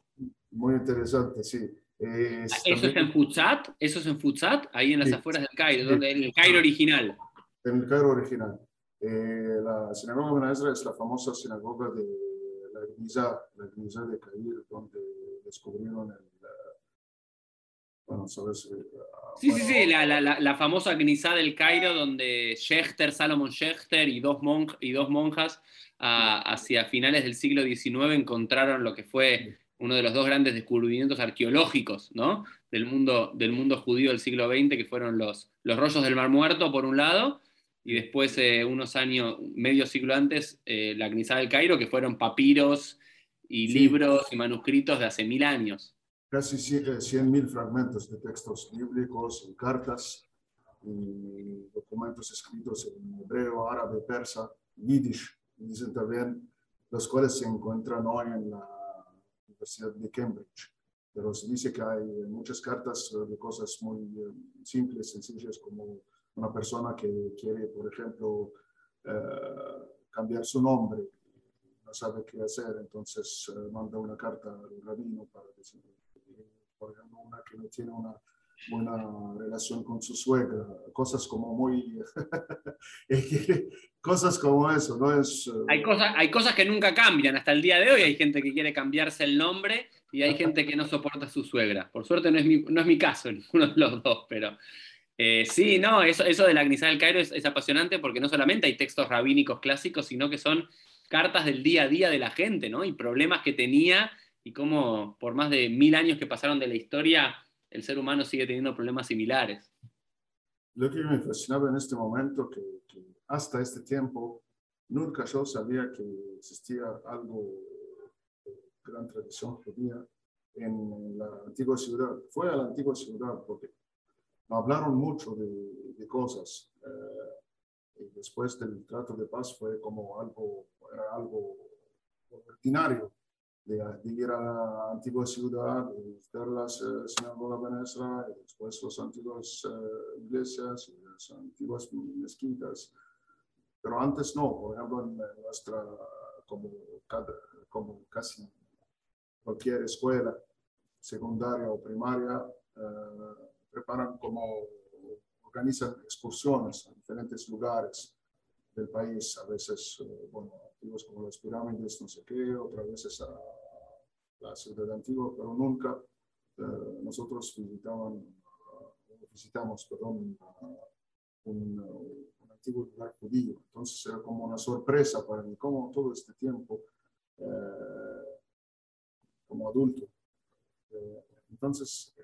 Muy interesante, sí. Es, ¿Eso también, es en Futsat? ¿Eso es en Futsat? Ahí en las sí, afueras del Cairo, sí, donde, en el Cairo original. En el Cairo original. Eh, la sinagoga de Benezra es la famosa sinagoga de la la de Cairo, donde descubrieron el, bueno, sabes, uh, sí, bueno, sí, sí, la, la, la, famosa Gniza del Cairo, donde Schechter, Salomon Schechter y dos, monj, y dos monjas uh, hacia finales del siglo XIX encontraron lo que fue uno de los dos grandes descubrimientos arqueológicos ¿no? del, mundo, del mundo judío del siglo XX, que fueron los, los rollos del Mar Muerto, por un lado, y después, eh, unos años, medio siglo antes, eh, la Gniza del Cairo, que fueron papiros y sí. libros y manuscritos de hace mil años. Casi 100.000 fragmentos de textos bíblicos y cartas y documentos escritos en hebreo, árabe, persa, yiddish, dicen también, los cuales se encuentran hoy en la Universidad de Cambridge. Pero se dice que hay muchas cartas de cosas muy eh, simples, sencillas, como una persona que quiere, por ejemplo, eh, cambiar su nombre, no sabe qué hacer, entonces eh, manda una carta al rabino para decir, por ejemplo, una que no tiene una buena relación con su suegra, cosas como muy, <laughs> cosas como eso, ¿no? Es, uh... hay, cosas, hay cosas que nunca cambian, hasta el día de hoy hay gente que quiere cambiarse el nombre y hay gente que no soporta a su suegra. Por suerte no es mi, no es mi caso, <laughs> ninguno de los dos, pero eh, sí, no, eso, eso de la Gniza del Cairo es, es apasionante porque no solamente hay textos rabínicos clásicos, sino que son cartas del día a día de la gente, ¿no? Y problemas que tenía y cómo por más de mil años que pasaron de la historia, el ser humano sigue teniendo problemas similares. Lo que me fascinaba en este momento, que, que hasta este tiempo nunca yo sabía que existía algo de gran tradición judía en la antigua ciudad. Fue a la antigua ciudad porque me hablaron mucho de, de cosas. Eh, y después del trato de paz fue como algo, era algo ordinario de, de, ir a la antigua ciudad, de visitar las uh, sinagogas Venezuela, y después las antiguas uh, iglesias y las antiguas mezquitas. Pero antes no, por ejemplo, en nuestra, como, como casi cualquier escuela secundaria o primaria, uh, preparan como, organizan excursiones a diferentes lugares del país, a veces, bueno, antiguos como las pirámides, no sé qué, otras veces a la ciudad antigua, pero nunca eh, nosotros visitaban, uh, visitamos, perdón, un, un, antiguo lugar judío. Entonces era como una sorpresa para mí, como todo este tiempo, eh, como adulto. Eh, entonces,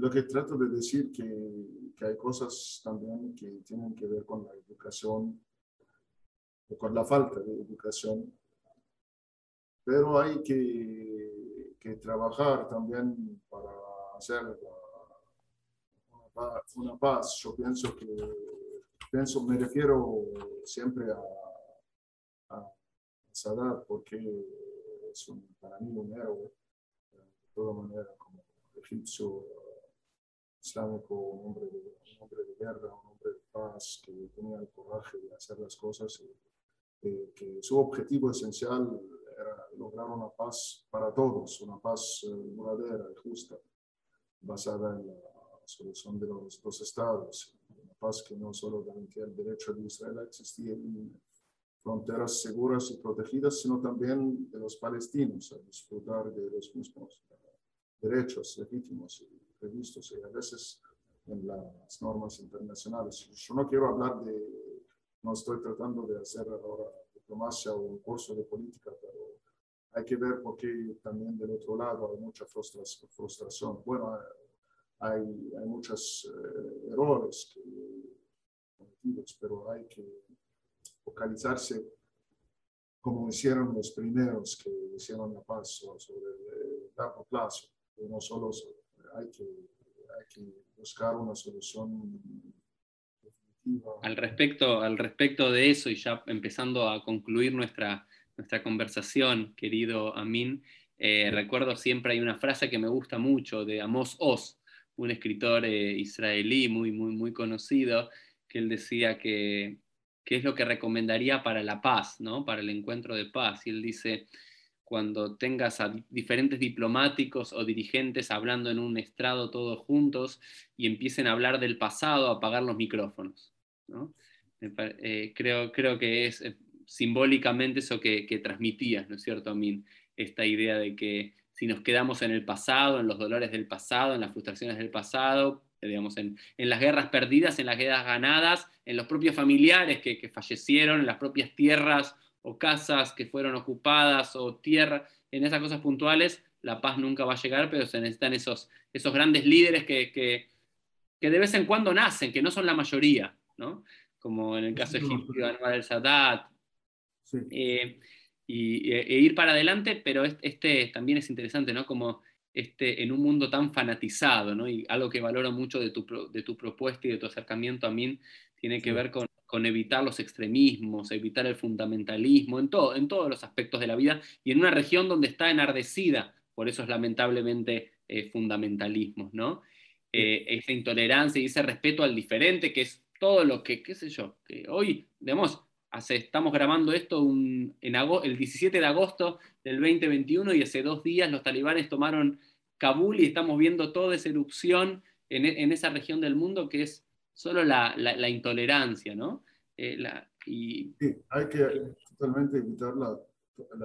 lo que trato de decir que, que hay cosas también que tienen que ver con la educación o con la falta de educación pero hay que, que trabajar también para hacer una, paz. Yo pienso que, pienso, me refiero siempre a, a porque es un, para mí un héroe, de toda manera, como egipcio islámico, un hombre, de, guerra, un hombre de paz, que tenía el coraje de hacer las cosas y eh, que su objetivo esencial era lograr una paz para todos, una paz duradera y justa, basada en la solución de los dos estados, una paz que no solo garantía el derecho de Israel a existir en fronteras seguras y protegidas, sino también de los palestinos a disfrutar de los mismos derechos legítimos y previstos y a veces en las normas internacionales. Yo no quiero hablar de, no estoy tratando de hacer ahora diplomacia o un curso de política, pero hay que ver porque también del otro lado hay mucha frustración. Bueno, hay, hay muchos eh, errores cometidos, pero hay que focalizarse como hicieron los primeros que hicieron la paz sobre el largo plazo. No solo hay que, hay que buscar una solución definitiva. Al respecto, al respecto de eso, y ya empezando a concluir nuestra, nuestra conversación, querido Amin, eh, recuerdo siempre hay una frase que me gusta mucho de Amos Oz, un escritor eh, israelí muy, muy, muy conocido, que él decía que, qué es lo que recomendaría para la paz, ¿no? para el encuentro de paz. Y él dice, cuando tengas a diferentes diplomáticos o dirigentes hablando en un estrado todos juntos y empiecen a hablar del pasado, a apagar los micrófonos. ¿no? Eh, creo, creo que es eh, simbólicamente eso que, que transmitías, ¿no es cierto, Amin? Esta idea de que si nos quedamos en el pasado, en los dolores del pasado, en las frustraciones del pasado, digamos, en, las guerras perdidas, en las guerras ganadas, en los propios familiares que, fallecieron, en las propias tierras o casas que fueron ocupadas o tierra, en esas cosas puntuales, la paz nunca va a llegar, pero se necesitan esos, esos grandes líderes que, que, de vez en cuando nacen, que no son la mayoría, ¿no? como en el caso egipcio de Anwar el-Sadat. Sí. Eh, y, e, ir para adelante, pero este también es interesante, ¿no? Como este, en un mundo tan fanatizado, ¿no? Y algo que valoro mucho de tu, de tu propuesta y de tu acercamiento a mí tiene que ver con, con, evitar los extremismos, evitar el fundamentalismo, en, todo, en todos los aspectos de la vida, y en una región donde está enardecida por esos lamentablemente eh, fundamentalismos, ¿no? Eh, esa intolerancia y ese respeto al diferente, que es todo lo que, qué sé yo, que hoy, digamos, estamos grabando esto en el 17 de agosto del 2021 y hace dos días los talibanes tomaron Kabul y estamos viendo toda esa erupción en, esa región del mundo que es solo la, intolerancia, ¿no? Eh, y, sí, hay que totalmente evitar la,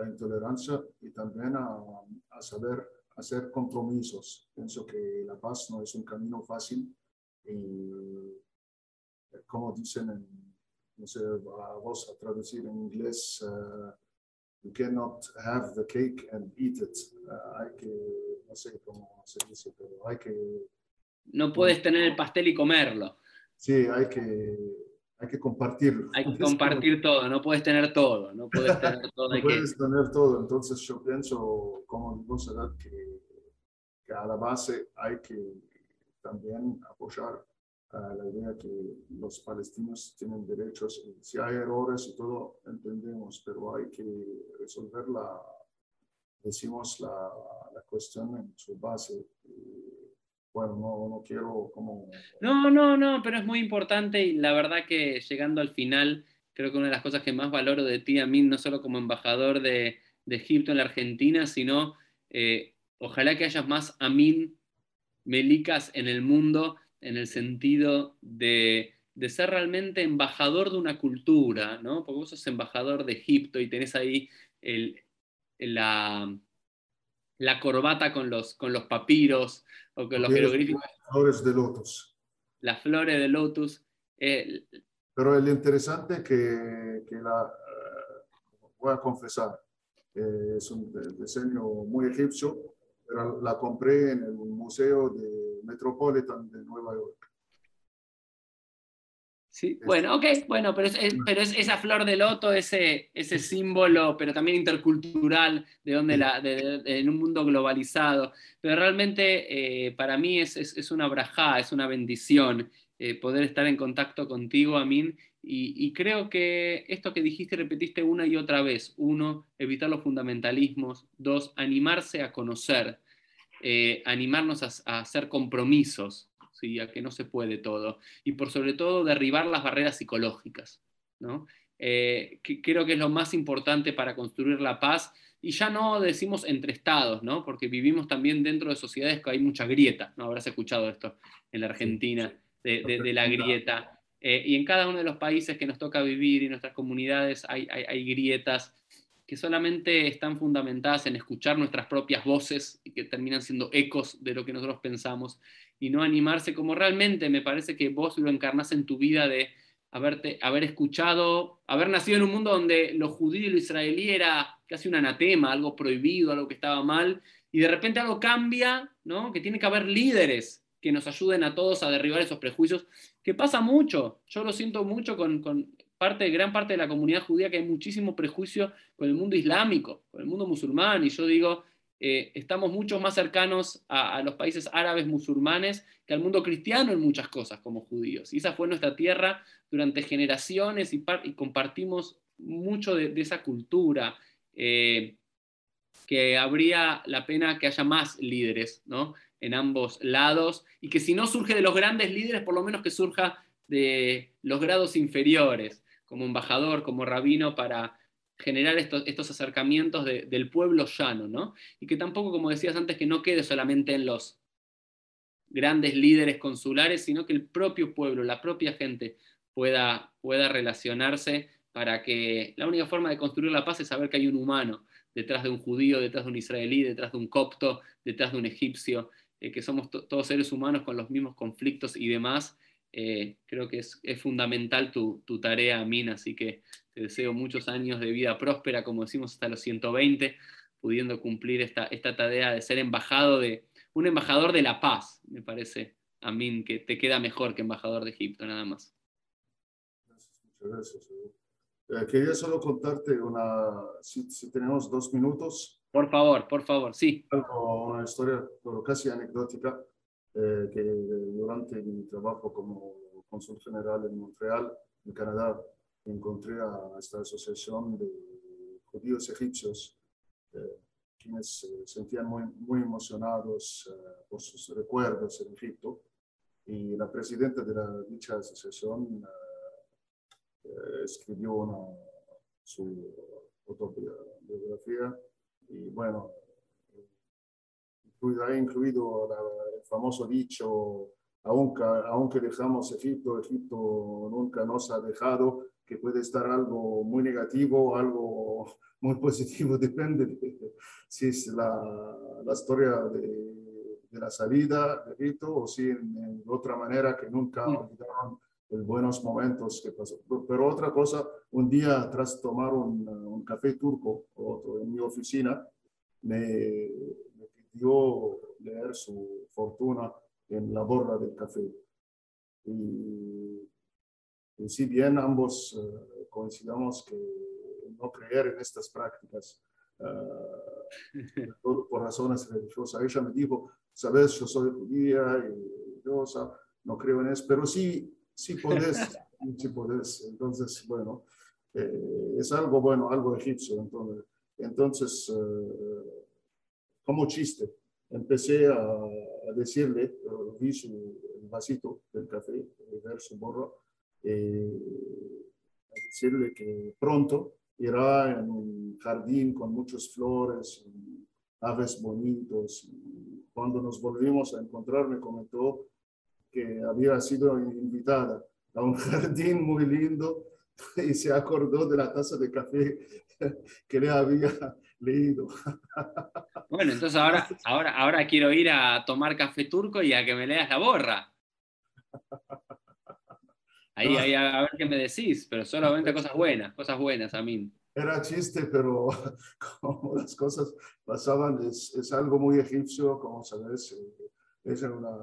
intolerancia y también a, saber hacer compromisos. Pienso que la paz no es un camino fácil y, como dicen en no sé, vamos a traducir en inglés, uh, you cannot have the cake and eat it. Uh, hay que, no sé cómo se dice, pero hay que... No puedes tener el pastel y comerlo. Sí, hay que, hay que compartirlo. Hay que <laughs> compartir todo, no puedes tener todo, no puedes <laughs> tener todo. no puedes tener todo, entonces yo pienso, como digo, que, que a la base hay que también apoyar la idea que los palestinos tienen derechos. Si hay errores y todo, entendemos, pero hay que resolver la, decimos, la, la cuestión en su base. Bueno, no, no quiero como... No, no, no, pero es muy importante y la verdad que llegando al final, creo que una de las cosas que más valoro de ti a mí, no solo como embajador de, de Egipto en la Argentina, sino eh, ojalá que hayas más Amin Melicas en el mundo en el sentido de, ser realmente embajador de una cultura, ¿no? Porque vos sos embajador de Egipto y tenés ahí la, la corbata con los, con los papiros o con los jeroglíficos. Las flores de lotus. Las flores de lotus. Pero el interesante que, que la, eh, voy a confesar, eh, es un diseño muy egipcio, pero la compré en el Museo de Metropolitan de Nueva York. Sí, bueno, ok, bueno, pero es, pero es esa flor de loto, ese, ese símbolo, pero también intercultural, de donde la, en un mundo globalizado. Pero realmente eh, para mí es, es, una brajá, es una bendición eh, poder estar en contacto contigo, Amin, y, y, creo que esto que dijiste, repetiste una y otra vez. Uno, evitar los fundamentalismos. Dos, animarse a conocer. Eh, animarnos a, hacer compromisos, ¿sí? a que no se puede todo, y por sobre todo derribar las barreras psicológicas. ¿no? eh, que creo que es lo más importante para construir la paz. Y ya no decimos entre estados, ¿no? Porque vivimos también dentro de sociedades que hay mucha grieta, ¿no? Habrás escuchado esto en la Argentina, de, la grieta. Eh, y en cada uno de los países que nos toca vivir y nuestras comunidades hay, hay grietas que solamente están fundamentadas en escuchar nuestras propias voces y que terminan siendo ecos de lo que nosotros pensamos y no animarse como realmente me parece que vos lo encarnás en tu vida de haberte, haber escuchado, haber nacido en un mundo donde lo judío y lo israelí era casi un anatema, algo prohibido, algo que estaba mal, y de repente algo cambia, ¿no? que tiene que haber líderes que nos ayuden a todos a derribar esos prejuicios, que pasa mucho, yo lo siento mucho con, con parte, gran parte de la comunidad judía que hay muchísimo prejuicio con el mundo islámico, con el mundo musulmán, y yo digo, eh, estamos mucho más cercanos a, los países árabes musulmanes que al mundo cristiano en muchas cosas como judíos. Y esa fue nuestra tierra durante generaciones y, compartimos mucho de, esa cultura. Eh, que habría la pena que haya más líderes ¿no? en ambos lados y que si no surge de los grandes líderes, por lo menos que surja de los grados inferiores, como embajador, como rabino, para generar estos, acercamientos del pueblo llano, ¿no? Y que tampoco, como decías antes, que no quede solamente en los grandes líderes consulares, sino que el propio pueblo, la propia gente pueda, pueda relacionarse para que la única forma de construir la paz es saber que hay un humano detrás de un judío, detrás de un israelí, detrás de un copto, detrás de un egipcio, eh, que somos todos seres humanos con los mismos conflictos y demás. Eh, creo que es, es fundamental tu, tu, tarea, Amin, así que te deseo muchos años de vida próspera, como decimos, hasta los 120, pudiendo cumplir esta, esta tarea de ser embajado de, un embajador de la paz, me parece, a que te queda mejor que embajador de Egipto, nada más. muchas gracias. Eh, quería solo contarte una, si, tenemos dos minutos. Por favor, por favor, sí. una historia casi anecdótica, eh, que durante mi trabajo como consul general en Montreal, en Canadá, encontré a esta asociación de judíos egipcios, eh, quienes se sentían muy, muy emocionados eh, por sus recuerdos en Egipto. Y la presidenta de la, dicha asociación eh, escribió una, su autobiografía y bueno, ha incluido el famoso dicho, aunque, aunque dejamos Egipto, Egipto nunca nos ha dejado, que puede estar algo muy negativo algo <laughs> muy positivo, <laughs> depende de si es la, la historia de, de, la salida de Egipto o si en, otra manera que nunca olvidaron los buenos momentos que pasó. Pero otra cosa, un día tras tomar un, un café turco otro, en mi oficina, me, pidió leer su fortuna en la borra del café. Y y si bien ambos eh, coincidamos que no creer en estas prácticas eh, <laughs> por, razones religiosas, ella me dijo, sabes, yo soy judía y religiosa, no creo en eso, pero sí, sí podés, <laughs> sí podés. Entonces, bueno, eh, es algo bueno, algo egipcio. Entonces, entonces como chiste, empecé a, a decirle, vi su vasito del café, ver su borro, eh, decirle que pronto irá en un jardín con muchas flores, aves bonitos. Cuando nos volvimos a encontrar, me comentó que había sido invitada a un <laughs> jardín muy lindo <laughs> y se acordó de la taza de café <laughs> que le había leído. <laughs> Bueno, entonces ahora, ahora, ahora quiero ir a tomar café turco y a que me leas la borra. Ahí, ahí, a ver qué me decís, pero solamente cosas buenas, cosas buenas, a mí. Era chiste, pero como las cosas pasaban, es, es algo muy egipcio, como sabes, eh, es una,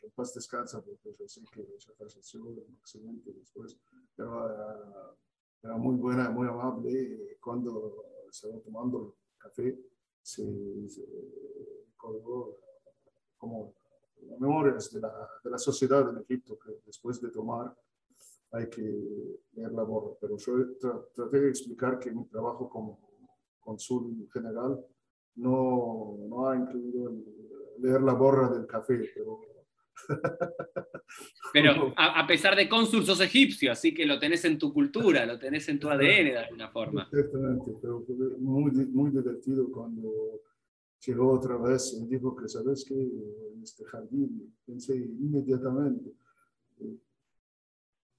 que paz descansa, porque yo sé que ella falleció en accidente después, pero era, muy buena, muy amable, cuando estaba tomando café, se, se recordó como memorias de la, de la sociedad en Egipto, que después de tomar hay que leer la borra. Pero yo traté de explicar que mi trabajo como consul general no, no ha incluido leer la borra del café, pero <laughs> Pero a, pesar de cónsul sos egipcio, así que lo tenés en tu cultura, lo tenés en tu ADN de alguna forma. Exactamente, pero muy, muy divertido cuando llegó otra vez y dijo que, ¿sabes qué? En este jardín, pensé inmediatamente.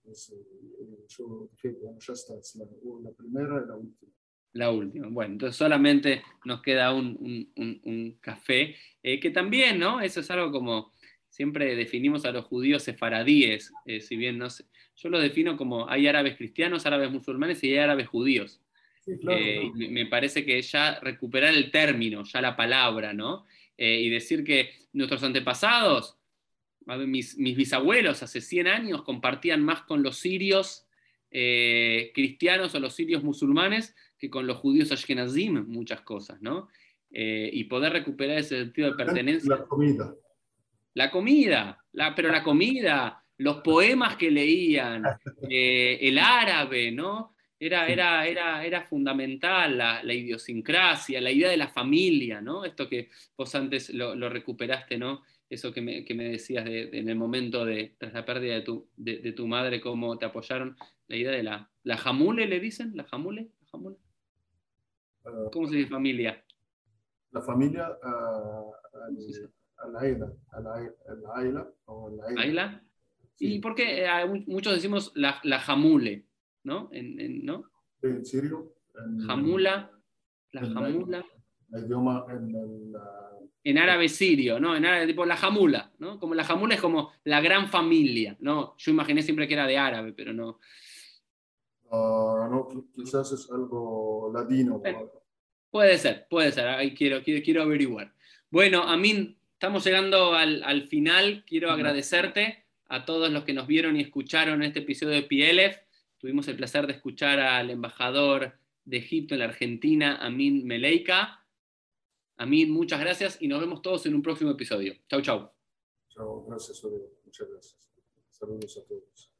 Pues, eh, yo dije, bueno, ya está, es la, la primera y la última. La última. Bueno, entonces solamente nos queda un, un, un, café, eh, que también, ¿no? Eso es algo como siempre definimos a los judíos sefaradíes, eh, si bien no sé, yo lo defino como hay árabes cristianos, árabes musulmanes y hay árabes judíos. Eh, me parece que ya recuperar el término, ya la palabra, ¿no? y decir que nuestros antepasados, mis, mis, bisabuelos hace 100 años compartían más con los sirios cristianos o los sirios musulmanes que con los judíos ashkenazim muchas cosas, ¿no? Eh, y poder recuperar ese sentido de pertenencia. La comida. La comida, pero la comida, los poemas que leían, <laughs> eh, el árabe, ¿no? Era, era, era, era fundamental la, idiosincrasia, la idea de la familia, ¿no? Esto que vos antes lo, recuperaste, ¿no? Eso que me, decías en el momento de, tras la pérdida de tu, de, tu madre, cómo te apoyaron, la idea de la, la jamule, le dicen, la jamule, la jamule. ¿Cómo se dice familia? La familia uh, a la isla, a la, isla o la. ¿Y por qué eh, muchos decimos la, la jamule, ¿no? En, en, ¿no? en sirio. jamula, la jamula. El idioma en el, en árabe sirio, ¿no? En árabe, tipo la jamula, ¿no? Como la jamula es como la gran familia, ¿no? Yo imaginé siempre que era de árabe, pero no. Ah, no, quizás es algo ladino. Puede ser, puede ser, ahí quiero, quiero, quiero averiguar. Bueno, Amin, estamos llegando al, al final. Quiero agradecerte a todos los que nos vieron y escucharon este episodio de PLF. Tuvimos el placer de escuchar al embajador de Egipto en la Argentina, Amin Meleika. Amin, muchas gracias y nos vemos todos en un próximo episodio. Chau, chau. Chao, gracias, Muchas gracias. Saludos a todos.